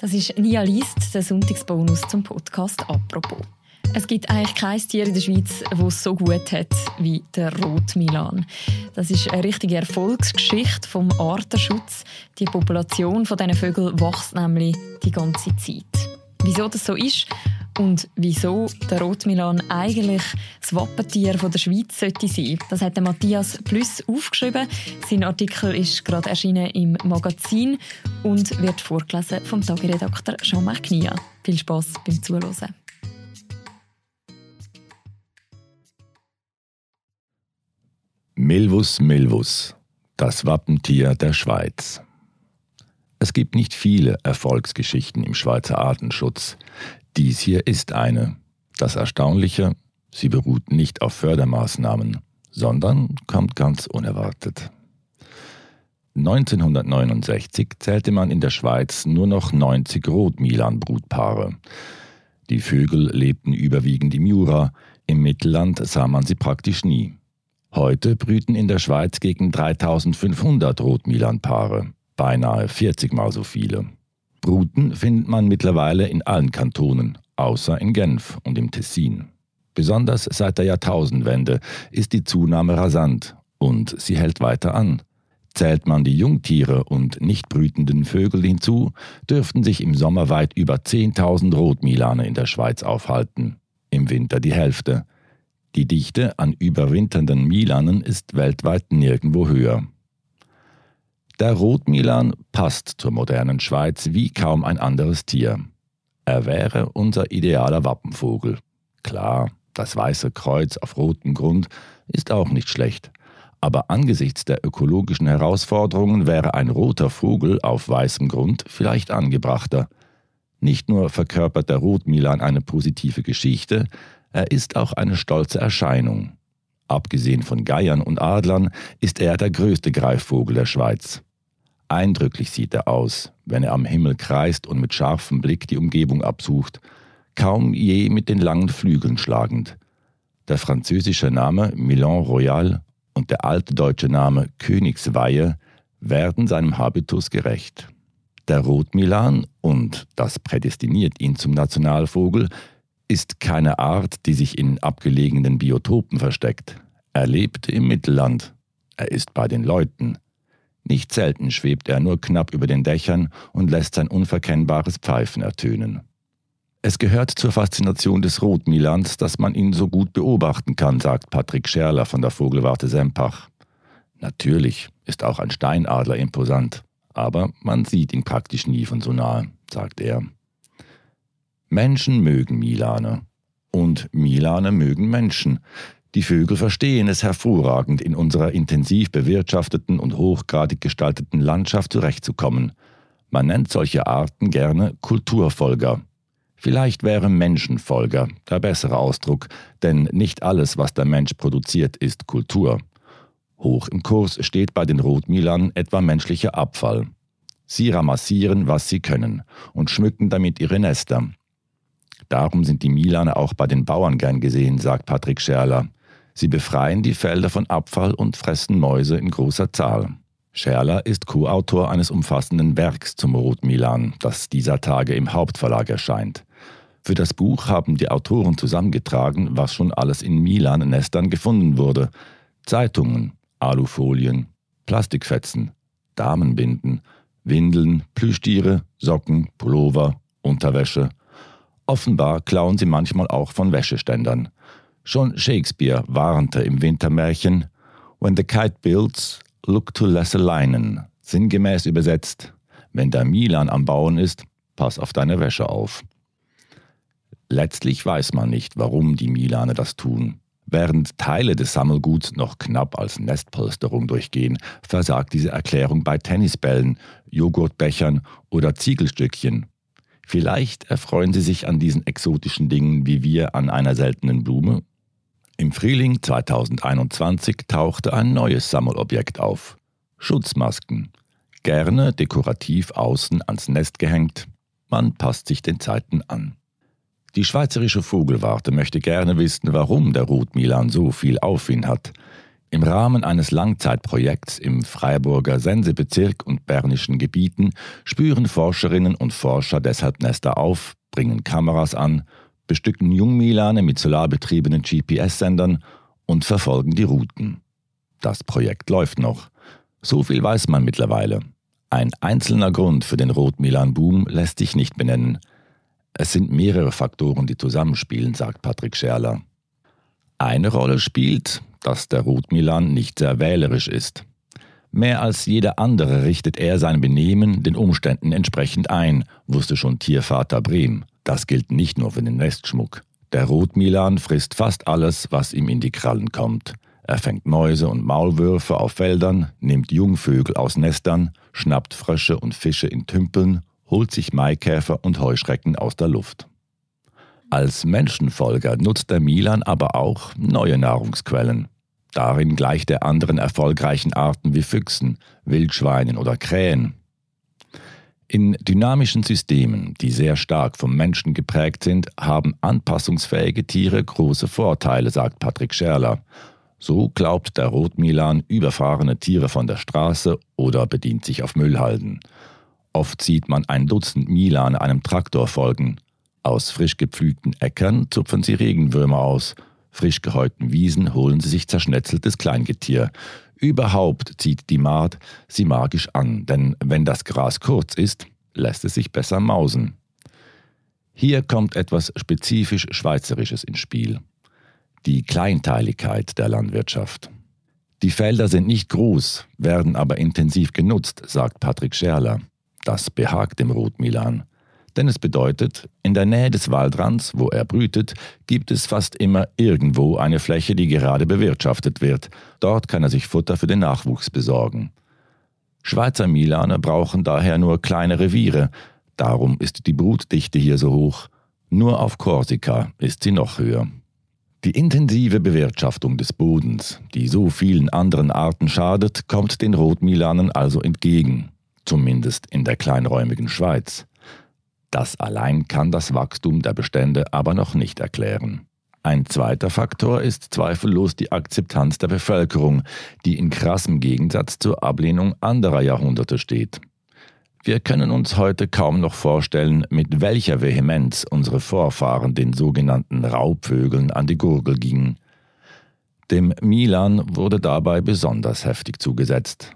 Das ist Nia Liest, der Sonntagsbonus zum Podcast «Apropos». Es gibt eigentlich kein Tier in der Schweiz, das es so gut hat wie der Rotmilan. Das ist eine richtige Erfolgsgeschichte vom Artenschutz. Die Population von diesen Vögeln wächst nämlich die ganze Zeit. Wieso das so ist und wieso der Rotmilan eigentlich das Wappentier der Schweiz sollte sein, das hat Matthias Plüss aufgeschrieben. Sein Artikel ist gerade erschienen im Magazin und wird vorgelesen vom Tagiredakteur Jean-Marc Knia. Viel Spaß beim Zuhören. Milvus milvus, das Wappentier der Schweiz. Es gibt nicht viele Erfolgsgeschichten im Schweizer Artenschutz. Dies hier ist eine. Das Erstaunliche, sie beruht nicht auf Fördermaßnahmen, sondern kommt ganz unerwartet. 1969 zählte man in der Schweiz nur noch 90 Rotmilan-Brutpaare. Die Vögel lebten überwiegend im Jura, im Mittelland sah man sie praktisch nie. Heute brüten in der Schweiz gegen 3500 Rotmilan-Paare, beinahe 40 mal so viele. Bruten findet man mittlerweile in allen Kantonen, außer in Genf und im Tessin. Besonders seit der Jahrtausendwende ist die Zunahme rasant und sie hält weiter an. Zählt man die Jungtiere und nicht brütenden Vögel hinzu, dürften sich im Sommer weit über 10.000 Rotmilane in der Schweiz aufhalten, im Winter die Hälfte. Die Dichte an überwinternden Milanen ist weltweit nirgendwo höher. Der Rotmilan passt zur modernen Schweiz wie kaum ein anderes Tier. Er wäre unser idealer Wappenvogel. Klar, das weiße Kreuz auf rotem Grund ist auch nicht schlecht. Aber angesichts der ökologischen Herausforderungen wäre ein roter Vogel auf weißem Grund vielleicht angebrachter. Nicht nur verkörpert der Rotmilan eine positive Geschichte, er ist auch eine stolze Erscheinung. Abgesehen von Geiern und Adlern ist er der größte Greifvogel der Schweiz. Eindrücklich sieht er aus, wenn er am Himmel kreist und mit scharfem Blick die Umgebung absucht, kaum je mit den langen Flügeln schlagend. Der französische Name Milan Royal und der alte deutsche Name Königsweihe werden seinem Habitus gerecht. Der Rotmilan, und das prädestiniert ihn zum Nationalvogel, ist keine Art, die sich in abgelegenen Biotopen versteckt. Er lebt im Mittelland. Er ist bei den Leuten. Nicht selten schwebt er nur knapp über den Dächern und lässt sein unverkennbares Pfeifen ertönen. Es gehört zur Faszination des Rotmilans, dass man ihn so gut beobachten kann, sagt Patrick Scherler von der Vogelwarte Sempach. Natürlich ist auch ein Steinadler imposant, aber man sieht ihn praktisch nie von so nahe, sagt er. Menschen mögen Milane und Milane mögen Menschen. Die Vögel verstehen es hervorragend, in unserer intensiv bewirtschafteten und hochgradig gestalteten Landschaft zurechtzukommen. Man nennt solche Arten gerne Kulturfolger. Vielleicht wäre Menschenfolger der bessere Ausdruck, denn nicht alles, was der Mensch produziert, ist Kultur. Hoch im Kurs steht bei den Rotmilern etwa menschlicher Abfall. Sie ramassieren, was sie können, und schmücken damit ihre Nester. Darum sind die Milaner auch bei den Bauern gern gesehen, sagt Patrick Scherler. Sie befreien die Felder von Abfall und fressen Mäuse in großer Zahl. Scherler ist Co-Autor eines umfassenden Werks zum Rotmilan, das dieser Tage im Hauptverlag erscheint. Für das Buch haben die Autoren zusammengetragen, was schon alles in Milan-Nestern gefunden wurde. Zeitungen, Alufolien, Plastikfetzen, Damenbinden, Windeln, Plüschtiere, Socken, Pullover, Unterwäsche. Offenbar klauen sie manchmal auch von Wäscheständern. Schon Shakespeare warnte im Wintermärchen When the kite builds, look to lesser linen, sinngemäß übersetzt, wenn der Milan am Bauen ist, pass auf deine Wäsche auf. Letztlich weiß man nicht, warum die Milane das tun. Während Teile des Sammelguts noch knapp als Nestpolsterung durchgehen, versagt diese Erklärung bei Tennisbällen, Joghurtbechern oder Ziegelstückchen. Vielleicht erfreuen sie sich an diesen exotischen Dingen wie wir an einer seltenen Blume im Frühling 2021 tauchte ein neues Sammelobjekt auf. Schutzmasken. Gerne dekorativ außen ans Nest gehängt. Man passt sich den Zeiten an. Die Schweizerische Vogelwarte möchte gerne wissen, warum der Rotmilan so viel Aufwind hat. Im Rahmen eines Langzeitprojekts im Freiburger Sensebezirk und bernischen Gebieten spüren Forscherinnen und Forscher deshalb Nester auf, bringen Kameras an, bestücken Jungmilane mit solarbetriebenen GPS-Sendern und verfolgen die Routen. Das Projekt läuft noch. So viel weiß man mittlerweile. Ein einzelner Grund für den Rotmilan-Boom lässt sich nicht benennen. Es sind mehrere Faktoren, die zusammenspielen, sagt Patrick Scherler. Eine Rolle spielt, dass der Rotmilan nicht sehr wählerisch ist. Mehr als jeder andere richtet er sein Benehmen den Umständen entsprechend ein, wusste schon Tiervater Brehm. Das gilt nicht nur für den Nestschmuck. Der Rotmilan frisst fast alles, was ihm in die Krallen kommt. Er fängt Mäuse und Maulwürfe auf Feldern, nimmt Jungvögel aus Nestern, schnappt Frösche und Fische in Tümpeln, holt sich Maikäfer und Heuschrecken aus der Luft. Als Menschenfolger nutzt der Milan aber auch neue Nahrungsquellen. Darin gleicht er anderen erfolgreichen Arten wie Füchsen, Wildschweinen oder Krähen. In dynamischen Systemen, die sehr stark vom Menschen geprägt sind, haben anpassungsfähige Tiere große Vorteile, sagt Patrick Scherler. So glaubt der Rotmilan überfahrene Tiere von der Straße oder bedient sich auf Müllhalden. Oft sieht man ein Dutzend Milan einem Traktor folgen. Aus frisch gepflügten Äckern zupfen sie Regenwürmer aus. Frisch gehäuten Wiesen holen sie sich zerschnetzeltes Kleingetier. Überhaupt zieht die Maat sie magisch an, denn wenn das Gras kurz ist, lässt es sich besser mausen. Hier kommt etwas spezifisch Schweizerisches ins Spiel die Kleinteiligkeit der Landwirtschaft. Die Felder sind nicht groß, werden aber intensiv genutzt, sagt Patrick Scherler. Das behagt dem Rotmilan. Denn es bedeutet, in der Nähe des Waldrands, wo er brütet, gibt es fast immer irgendwo eine Fläche, die gerade bewirtschaftet wird. Dort kann er sich Futter für den Nachwuchs besorgen. Schweizer Milaner brauchen daher nur kleine Reviere. Darum ist die Brutdichte hier so hoch. Nur auf Korsika ist sie noch höher. Die intensive Bewirtschaftung des Bodens, die so vielen anderen Arten schadet, kommt den Rotmilanern also entgegen, zumindest in der kleinräumigen Schweiz. Das allein kann das Wachstum der Bestände aber noch nicht erklären. Ein zweiter Faktor ist zweifellos die Akzeptanz der Bevölkerung, die in krassem Gegensatz zur Ablehnung anderer Jahrhunderte steht. Wir können uns heute kaum noch vorstellen, mit welcher Vehemenz unsere Vorfahren den sogenannten Raubvögeln an die Gurgel gingen. Dem Milan wurde dabei besonders heftig zugesetzt.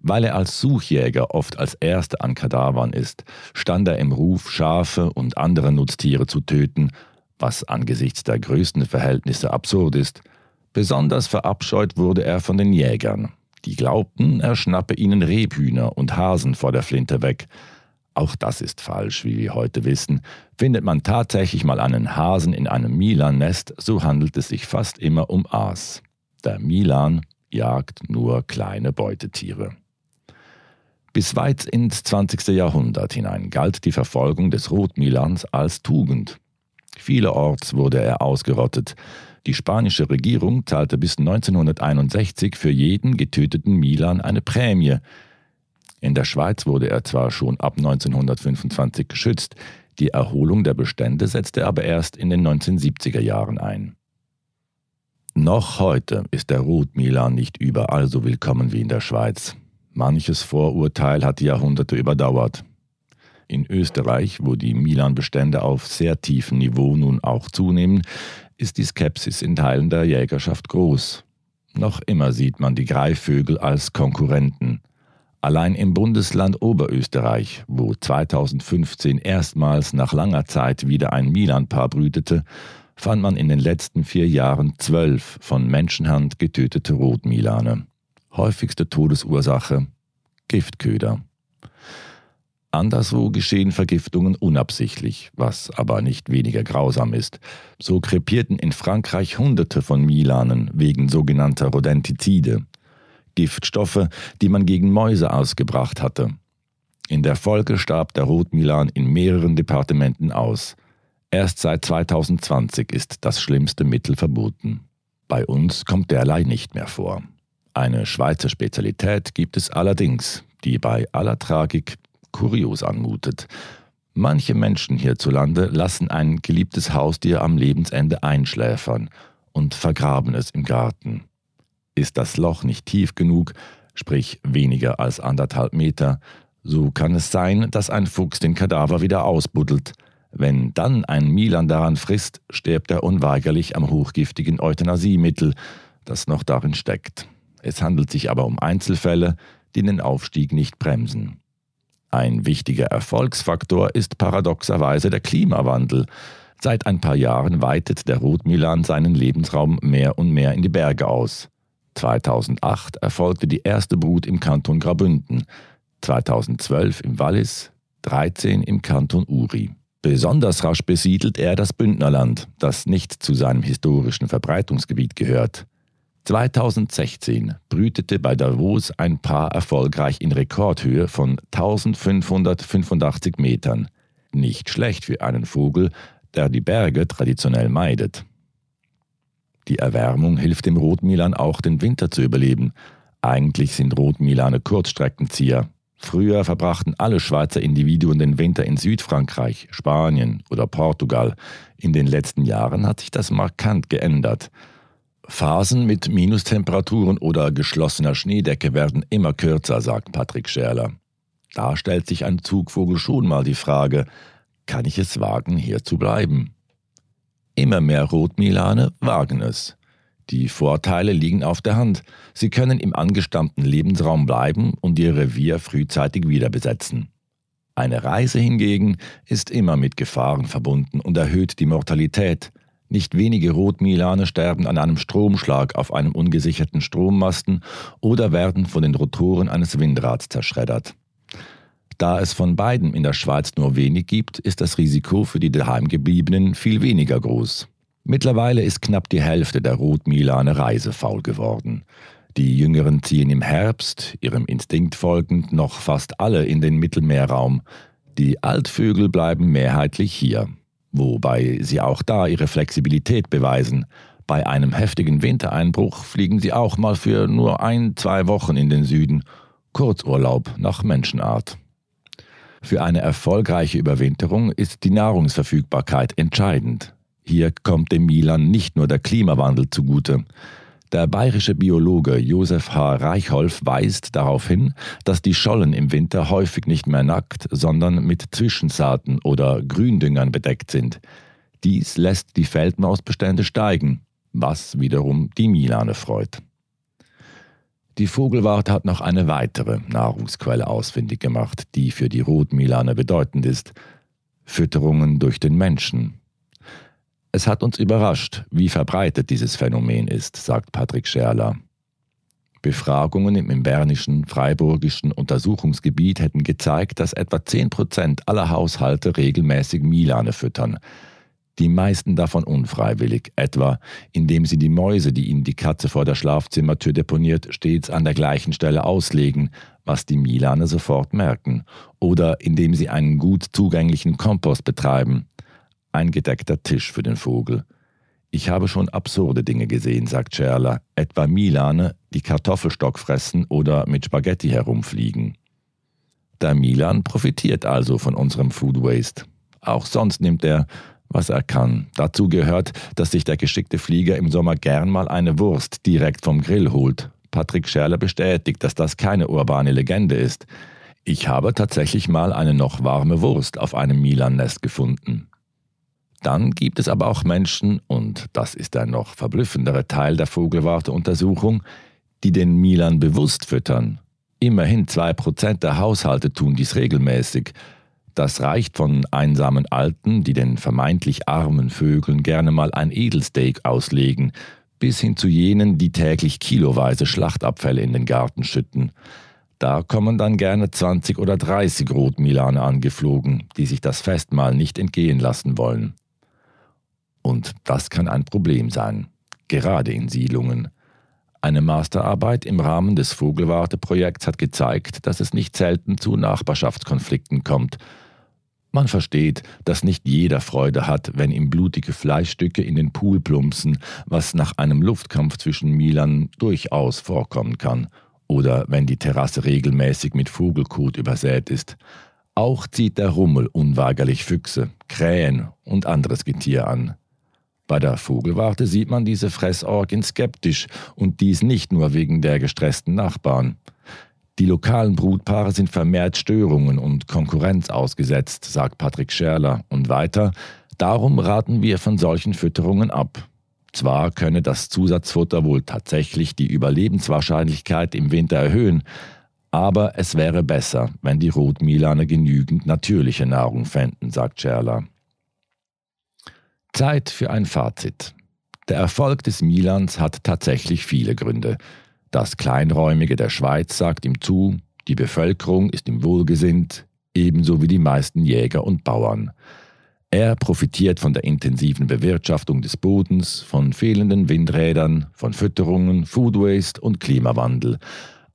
Weil er als Suchjäger oft als Erster an Kadavern ist, stand er im Ruf, Schafe und andere Nutztiere zu töten, was angesichts der größten Verhältnisse absurd ist. Besonders verabscheut wurde er von den Jägern, die glaubten, er schnappe ihnen Rebhühner und Hasen vor der Flinte weg. Auch das ist falsch, wie wir heute wissen. Findet man tatsächlich mal einen Hasen in einem Milan-Nest, so handelt es sich fast immer um Aas. Der Milan jagt nur kleine Beutetiere. Bis weit ins 20. Jahrhundert hinein galt die Verfolgung des Rotmilans als Tugend. Vielerorts wurde er ausgerottet. Die spanische Regierung zahlte bis 1961 für jeden getöteten Milan eine Prämie. In der Schweiz wurde er zwar schon ab 1925 geschützt, die Erholung der Bestände setzte aber erst in den 1970er Jahren ein. Noch heute ist der Rotmilan nicht überall so willkommen wie in der Schweiz. Manches Vorurteil hat Jahrhunderte überdauert. In Österreich, wo die Milan-Bestände auf sehr tiefem Niveau nun auch zunehmen, ist die Skepsis in Teilen der Jägerschaft groß. Noch immer sieht man die Greifvögel als Konkurrenten. Allein im Bundesland Oberösterreich, wo 2015 erstmals nach langer Zeit wieder ein Milan-Paar brütete, fand man in den letzten vier Jahren zwölf von Menschenhand getötete Rotmilane. Häufigste Todesursache Giftköder. Anderswo geschehen Vergiftungen unabsichtlich, was aber nicht weniger grausam ist. So krepierten in Frankreich Hunderte von Milanen wegen sogenannter Rodentizide, Giftstoffe, die man gegen Mäuse ausgebracht hatte. In der Folge starb der Rotmilan in mehreren Departementen aus. Erst seit 2020 ist das schlimmste Mittel verboten. Bei uns kommt derlei nicht mehr vor. Eine Schweizer Spezialität gibt es allerdings, die bei aller Tragik kurios anmutet. Manche Menschen hierzulande lassen ein geliebtes Haustier am Lebensende einschläfern und vergraben es im Garten. Ist das Loch nicht tief genug, sprich weniger als anderthalb Meter, so kann es sein, dass ein Fuchs den Kadaver wieder ausbuddelt. Wenn dann ein Milan daran frisst, stirbt er unweigerlich am hochgiftigen Euthanasiemittel, das noch darin steckt. Es handelt sich aber um Einzelfälle, die den Aufstieg nicht bremsen. Ein wichtiger Erfolgsfaktor ist paradoxerweise der Klimawandel. Seit ein paar Jahren weitet der Rotmilan seinen Lebensraum mehr und mehr in die Berge aus. 2008 erfolgte die erste Brut im Kanton Grabünden, 2012 im Wallis, 13 im Kanton Uri. Besonders rasch besiedelt er das Bündnerland, das nicht zu seinem historischen Verbreitungsgebiet gehört. 2016 brütete bei Davos ein Paar erfolgreich in Rekordhöhe von 1585 Metern. Nicht schlecht für einen Vogel, der die Berge traditionell meidet. Die Erwärmung hilft dem Rotmilan auch den Winter zu überleben. Eigentlich sind Rotmilane Kurzstreckenzieher. Früher verbrachten alle Schweizer Individuen den Winter in Südfrankreich, Spanien oder Portugal. In den letzten Jahren hat sich das markant geändert. Phasen mit Minustemperaturen oder geschlossener Schneedecke werden immer kürzer, sagt Patrick Scherler. Da stellt sich ein Zugvogel schon mal die Frage, kann ich es wagen, hier zu bleiben? Immer mehr Rotmilane wagen es. Die Vorteile liegen auf der Hand. Sie können im angestammten Lebensraum bleiben und ihr Revier frühzeitig wieder besetzen. Eine Reise hingegen ist immer mit Gefahren verbunden und erhöht die Mortalität. Nicht wenige Rotmilane sterben an einem Stromschlag auf einem ungesicherten Strommasten oder werden von den Rotoren eines Windrads zerschreddert. Da es von beiden in der Schweiz nur wenig gibt, ist das Risiko für die Daheimgebliebenen viel weniger groß. Mittlerweile ist knapp die Hälfte der Rotmilane reisefaul geworden. Die Jüngeren ziehen im Herbst, ihrem Instinkt folgend, noch fast alle in den Mittelmeerraum. Die Altvögel bleiben mehrheitlich hier, wobei sie auch da ihre Flexibilität beweisen. Bei einem heftigen Wintereinbruch fliegen sie auch mal für nur ein, zwei Wochen in den Süden. Kurzurlaub nach Menschenart. Für eine erfolgreiche Überwinterung ist die Nahrungsverfügbarkeit entscheidend. Hier kommt dem Milan nicht nur der Klimawandel zugute. Der bayerische Biologe Josef H. Reichholf weist darauf hin, dass die Schollen im Winter häufig nicht mehr nackt, sondern mit Zwischensaaten oder Gründüngern bedeckt sind. Dies lässt die Feldmausbestände steigen, was wiederum die Milane freut. Die Vogelwart hat noch eine weitere Nahrungsquelle ausfindig gemacht, die für die Rotmilane bedeutend ist. Fütterungen durch den Menschen. Es hat uns überrascht, wie verbreitet dieses Phänomen ist, sagt Patrick Scherler. Befragungen im bernischen, freiburgischen Untersuchungsgebiet hätten gezeigt, dass etwa 10 Prozent aller Haushalte regelmäßig Milane füttern. Die meisten davon unfreiwillig, etwa indem sie die Mäuse, die ihnen die Katze vor der Schlafzimmertür deponiert, stets an der gleichen Stelle auslegen, was die Milane sofort merken, oder indem sie einen gut zugänglichen Kompost betreiben ein gedeckter Tisch für den Vogel. Ich habe schon absurde Dinge gesehen, sagt Scherler, etwa Milane, die Kartoffelstock fressen oder mit Spaghetti herumfliegen. Der Milan profitiert also von unserem Food Waste. Auch sonst nimmt er, was er kann. Dazu gehört, dass sich der geschickte Flieger im Sommer gern mal eine Wurst direkt vom Grill holt. Patrick Scherler bestätigt, dass das keine urbane Legende ist. Ich habe tatsächlich mal eine noch warme Wurst auf einem Milan-Nest gefunden. Dann gibt es aber auch Menschen, und das ist der noch verblüffendere Teil der Vogelwarte-Untersuchung, die den Milan bewusst füttern. Immerhin zwei Prozent der Haushalte tun dies regelmäßig. Das reicht von einsamen Alten, die den vermeintlich armen Vögeln gerne mal ein Edelsteak auslegen, bis hin zu jenen, die täglich kiloweise Schlachtabfälle in den Garten schütten. Da kommen dann gerne 20 oder 30 Rotmilane angeflogen, die sich das Festmahl nicht entgehen lassen wollen. Und das kann ein Problem sein, gerade in Siedlungen. Eine Masterarbeit im Rahmen des Vogelwarteprojekts hat gezeigt, dass es nicht selten zu Nachbarschaftskonflikten kommt. Man versteht, dass nicht jeder Freude hat, wenn ihm blutige Fleischstücke in den Pool plumpsen, was nach einem Luftkampf zwischen Milan durchaus vorkommen kann, oder wenn die Terrasse regelmäßig mit Vogelkot übersät ist. Auch zieht der Rummel unweigerlich Füchse, Krähen und anderes Getier an. Bei der Vogelwarte sieht man diese Fressorgien skeptisch und dies nicht nur wegen der gestressten Nachbarn. Die lokalen Brutpaare sind vermehrt Störungen und Konkurrenz ausgesetzt, sagt Patrick Scherler. Und weiter, darum raten wir von solchen Fütterungen ab. Zwar könne das Zusatzfutter wohl tatsächlich die Überlebenswahrscheinlichkeit im Winter erhöhen, aber es wäre besser, wenn die Rotmilane genügend natürliche Nahrung fänden, sagt Scherler. Zeit für ein Fazit. Der Erfolg des Milans hat tatsächlich viele Gründe. Das Kleinräumige der Schweiz sagt ihm zu, die Bevölkerung ist ihm wohlgesinnt, ebenso wie die meisten Jäger und Bauern. Er profitiert von der intensiven Bewirtschaftung des Bodens, von fehlenden Windrädern, von Fütterungen, Food Waste und Klimawandel.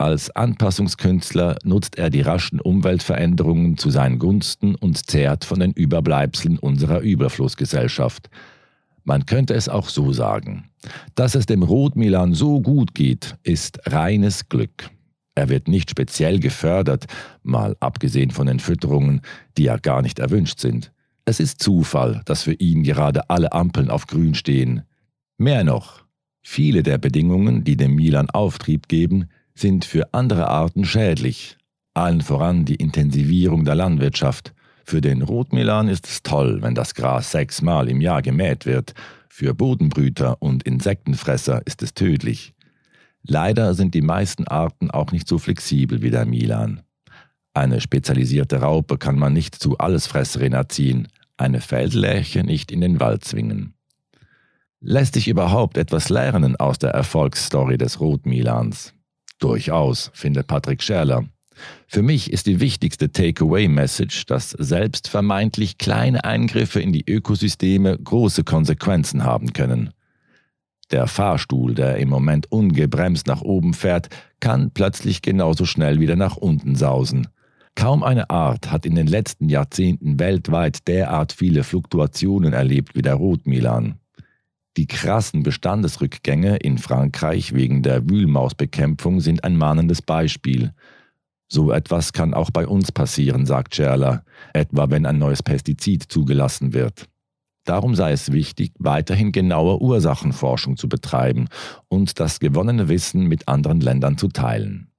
Als Anpassungskünstler nutzt er die raschen Umweltveränderungen zu seinen Gunsten und zehrt von den Überbleibseln unserer Überflussgesellschaft. Man könnte es auch so sagen. Dass es dem Rotmilan so gut geht, ist reines Glück. Er wird nicht speziell gefördert, mal abgesehen von den Fütterungen, die ja gar nicht erwünscht sind. Es ist Zufall, dass für ihn gerade alle Ampeln auf grün stehen. Mehr noch, viele der Bedingungen, die dem Milan Auftrieb geben, sind für andere Arten schädlich. Allen voran die Intensivierung der Landwirtschaft, für den Rotmilan ist es toll, wenn das Gras sechsmal im Jahr gemäht wird. Für Bodenbrüter und Insektenfresser ist es tödlich. Leider sind die meisten Arten auch nicht so flexibel wie der Milan. Eine spezialisierte Raupe kann man nicht zu Allesfresserin erziehen, eine Feldlerche nicht in den Wald zwingen. Lässt sich überhaupt etwas lernen aus der Erfolgsstory des Rotmilans? Durchaus, findet Patrick Scherler. Für mich ist die wichtigste Takeaway-Message, dass selbst vermeintlich kleine Eingriffe in die Ökosysteme große Konsequenzen haben können. Der Fahrstuhl, der im Moment ungebremst nach oben fährt, kann plötzlich genauso schnell wieder nach unten sausen. Kaum eine Art hat in den letzten Jahrzehnten weltweit derart viele Fluktuationen erlebt wie der Rotmilan. Die krassen Bestandesrückgänge in Frankreich wegen der Wühlmausbekämpfung sind ein mahnendes Beispiel. So etwas kann auch bei uns passieren, sagt Scherler, etwa wenn ein neues Pestizid zugelassen wird. Darum sei es wichtig, weiterhin genaue Ursachenforschung zu betreiben und das gewonnene Wissen mit anderen Ländern zu teilen.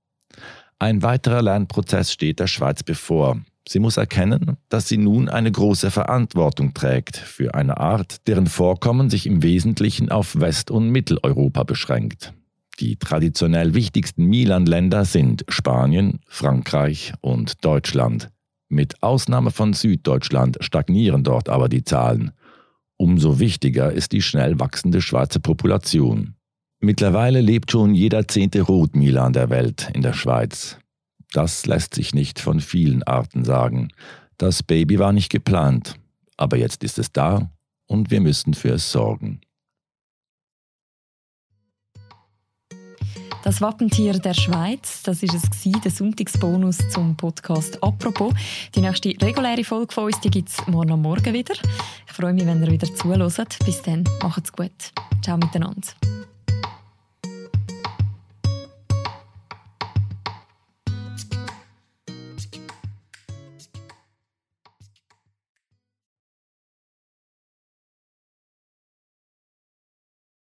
Ein weiterer Lernprozess steht der Schweiz bevor. Sie muss erkennen, dass sie nun eine große Verantwortung trägt für eine Art, deren Vorkommen sich im Wesentlichen auf West- und Mitteleuropa beschränkt. Die traditionell wichtigsten Milan-Länder sind Spanien, Frankreich und Deutschland. Mit Ausnahme von Süddeutschland stagnieren dort aber die Zahlen. Umso wichtiger ist die schnell wachsende schwarze Population. Mittlerweile lebt schon jeder zehnte Rotmilan der Welt in der Schweiz. Das lässt sich nicht von vielen Arten sagen. Das Baby war nicht geplant, aber jetzt ist es da und wir müssen für es sorgen. Das Wappentier der Schweiz, das ist es der Sonntagsbonus zum Podcast «Apropos». Die nächste reguläre Folge von uns, gibt es morgen Morgen wieder. Ich freue mich, wenn ihr wieder zuhört. Bis dann, macht's gut. Ciao miteinander.